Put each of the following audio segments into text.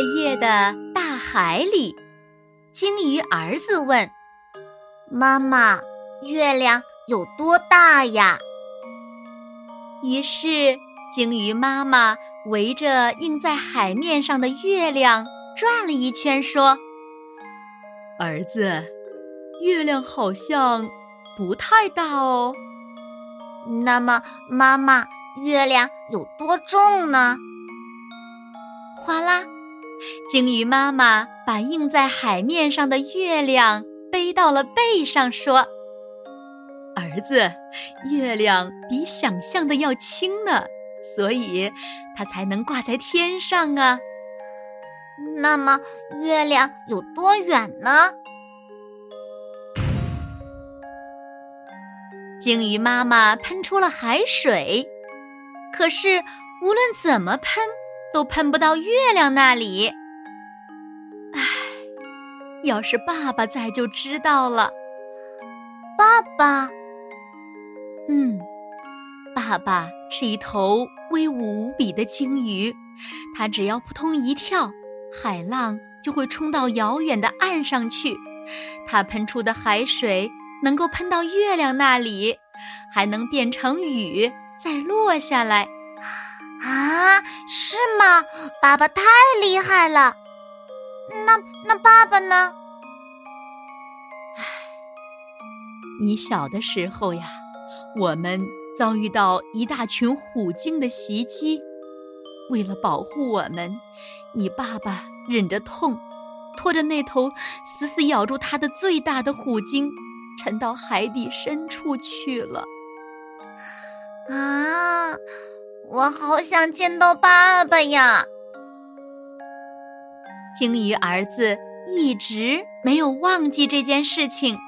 月夜的大海里，鲸鱼儿子问：“妈妈，月亮有多大呀？”于是，鲸鱼妈妈围着映在海面上的月亮转了一圈，说：“儿子，月亮好像不太大哦。那么，妈妈，月亮有多重呢？”哗啦！鲸鱼妈妈把映在海面上的月亮背到了背上，说：“儿子，月亮比想象的要轻呢，所以它才能挂在天上啊。”那么，月亮有多远呢？鲸鱼妈妈喷出了海水，可是无论怎么喷。都喷不到月亮那里。唉，要是爸爸在就知道了。爸爸，嗯，爸爸是一头威武无比的鲸鱼，它只要扑通一跳，海浪就会冲到遥远的岸上去。它喷出的海水能够喷到月亮那里，还能变成雨再落下来。啊，是吗？爸爸太厉害了。那那爸爸呢？唉，你小的时候呀，我们遭遇到一大群虎鲸的袭击。为了保护我们，你爸爸忍着痛，拖着那头死死咬住他的最大的虎鲸，沉到海底深处去了。啊！我好想见到爸爸呀！鲸鱼儿子一直没有忘记这件事情。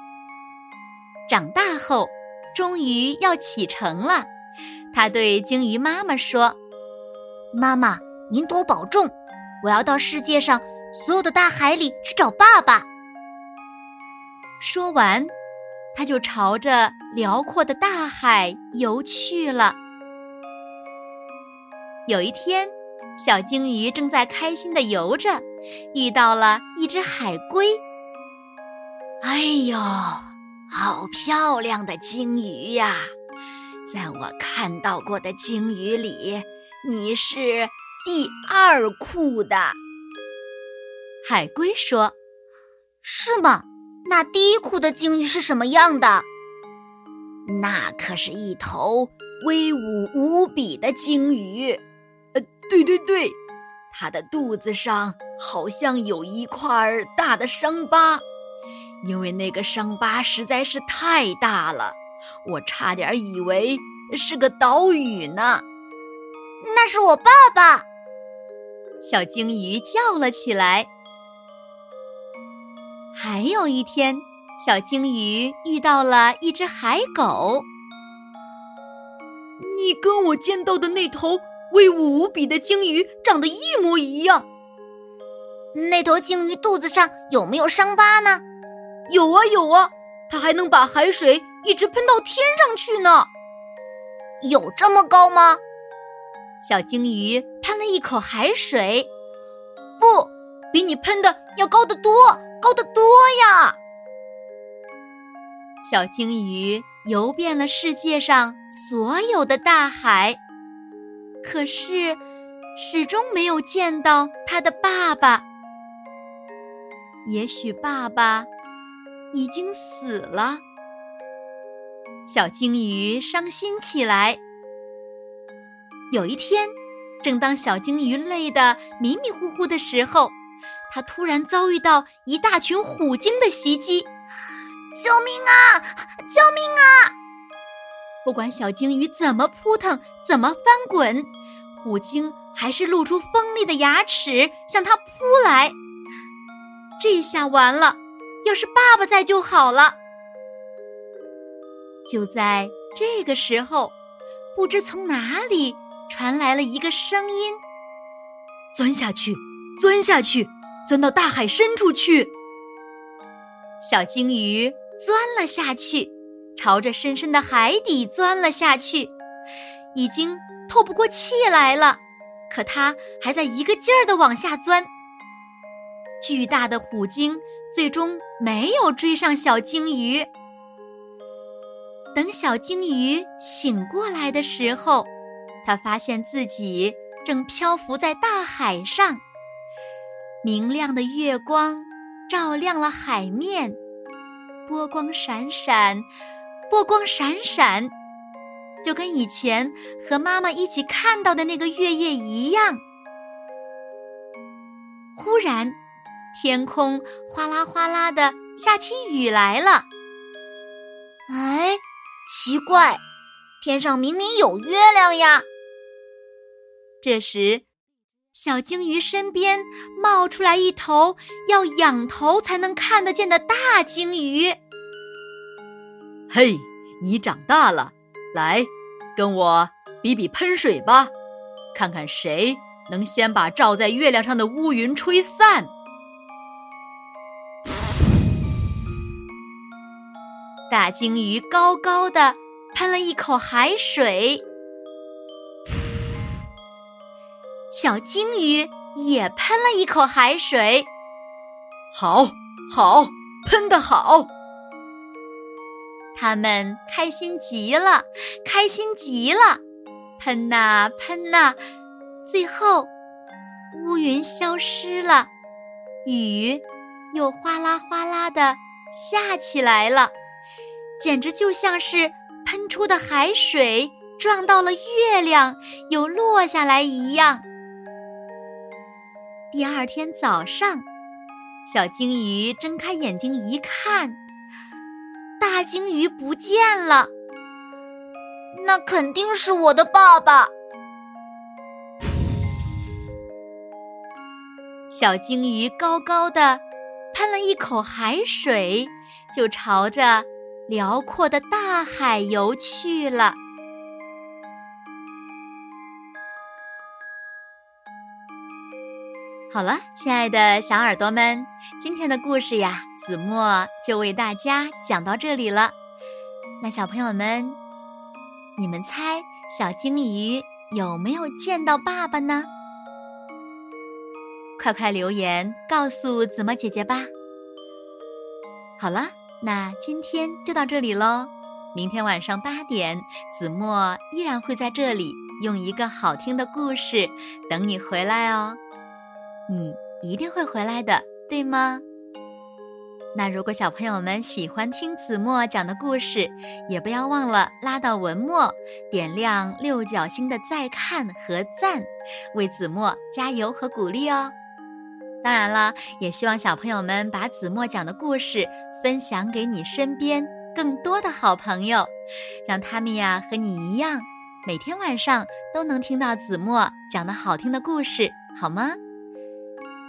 长大后，终于要启程了。他对鲸鱼妈妈说：“妈妈，您多保重！我要到世界上所有的大海里去找爸爸。”说完，他就朝着辽阔的大海游去了。有一天，小鲸鱼正在开心的游着，遇到了一只海龟。哎呦，好漂亮的鲸鱼呀！在我看到过的鲸鱼里，你是第二酷的。海龟说：“是吗？那第一酷的鲸鱼是什么样的？那可是一头威武无比的鲸鱼。”对对对，他的肚子上好像有一块大的伤疤，因为那个伤疤实在是太大了，我差点以为是个岛屿呢。那是我爸爸！小鲸鱼叫了起来。还有一天，小鲸鱼遇到了一只海狗。你跟我见到的那头。威武无比的鲸鱼长得一模一样。那头鲸鱼肚子上有没有伤疤呢？有啊有啊，它还能把海水一直喷到天上去呢。有这么高吗？小鲸鱼喷了一口海水，不比你喷的要高得多，高得多呀！小鲸鱼游遍了世界上所有的大海。可是，始终没有见到他的爸爸。也许爸爸已经死了。小鲸鱼伤心起来。有一天，正当小鲸鱼累得迷迷糊糊的时候，它突然遭遇到一大群虎鲸的袭击！救命啊！救命啊！不管小鲸鱼怎么扑腾，怎么翻滚，虎鲸还是露出锋利的牙齿向它扑来。这下完了，要是爸爸在就好了。就在这个时候，不知从哪里传来了一个声音：“钻下去，钻下去，钻到大海深处去。”小鲸鱼钻了下去，朝着深深的海底钻了下去，已经透不过气来了。可它还在一个劲儿的往下钻。巨大的虎鲸最终没有追上小鲸鱼。等小鲸鱼醒过来的时候，它发现自己正漂浮在大海上。明亮的月光照亮了海面，波光闪闪，波光闪闪，就跟以前和妈妈一起看到的那个月夜一样。忽然。天空哗啦哗啦的下起雨来了。哎，奇怪，天上明明有月亮呀！这时，小鲸鱼身边冒出来一头要仰头才能看得见的大鲸鱼。嘿，你长大了，来，跟我比比喷水吧，看看谁能先把罩在月亮上的乌云吹散。大鲸鱼高高的喷了一口海水，小鲸鱼也喷了一口海水。好，好，喷的好！他们开心极了，开心极了，喷呐喷呐，最后乌云消失了，雨又哗啦哗啦的下起来了。简直就像是喷出的海水撞到了月亮，又落下来一样。第二天早上，小鲸鱼睁开眼睛一看，大鲸鱼不见了。那肯定是我的爸爸。小鲸鱼高高的喷了一口海水，就朝着。辽阔的大海游去了。好了，亲爱的小耳朵们，今天的故事呀，子墨就为大家讲到这里了。那小朋友们，你们猜小鲸鱼有没有见到爸爸呢？快快留言告诉子墨姐姐吧。好了。那今天就到这里喽，明天晚上八点，子墨依然会在这里用一个好听的故事等你回来哦。你一定会回来的，对吗？那如果小朋友们喜欢听子墨讲的故事，也不要忘了拉到文末点亮六角星的再看和赞，为子墨加油和鼓励哦。当然了，也希望小朋友们把子墨讲的故事。分享给你身边更多的好朋友，让他们呀和你一样，每天晚上都能听到子墨讲的好听的故事，好吗？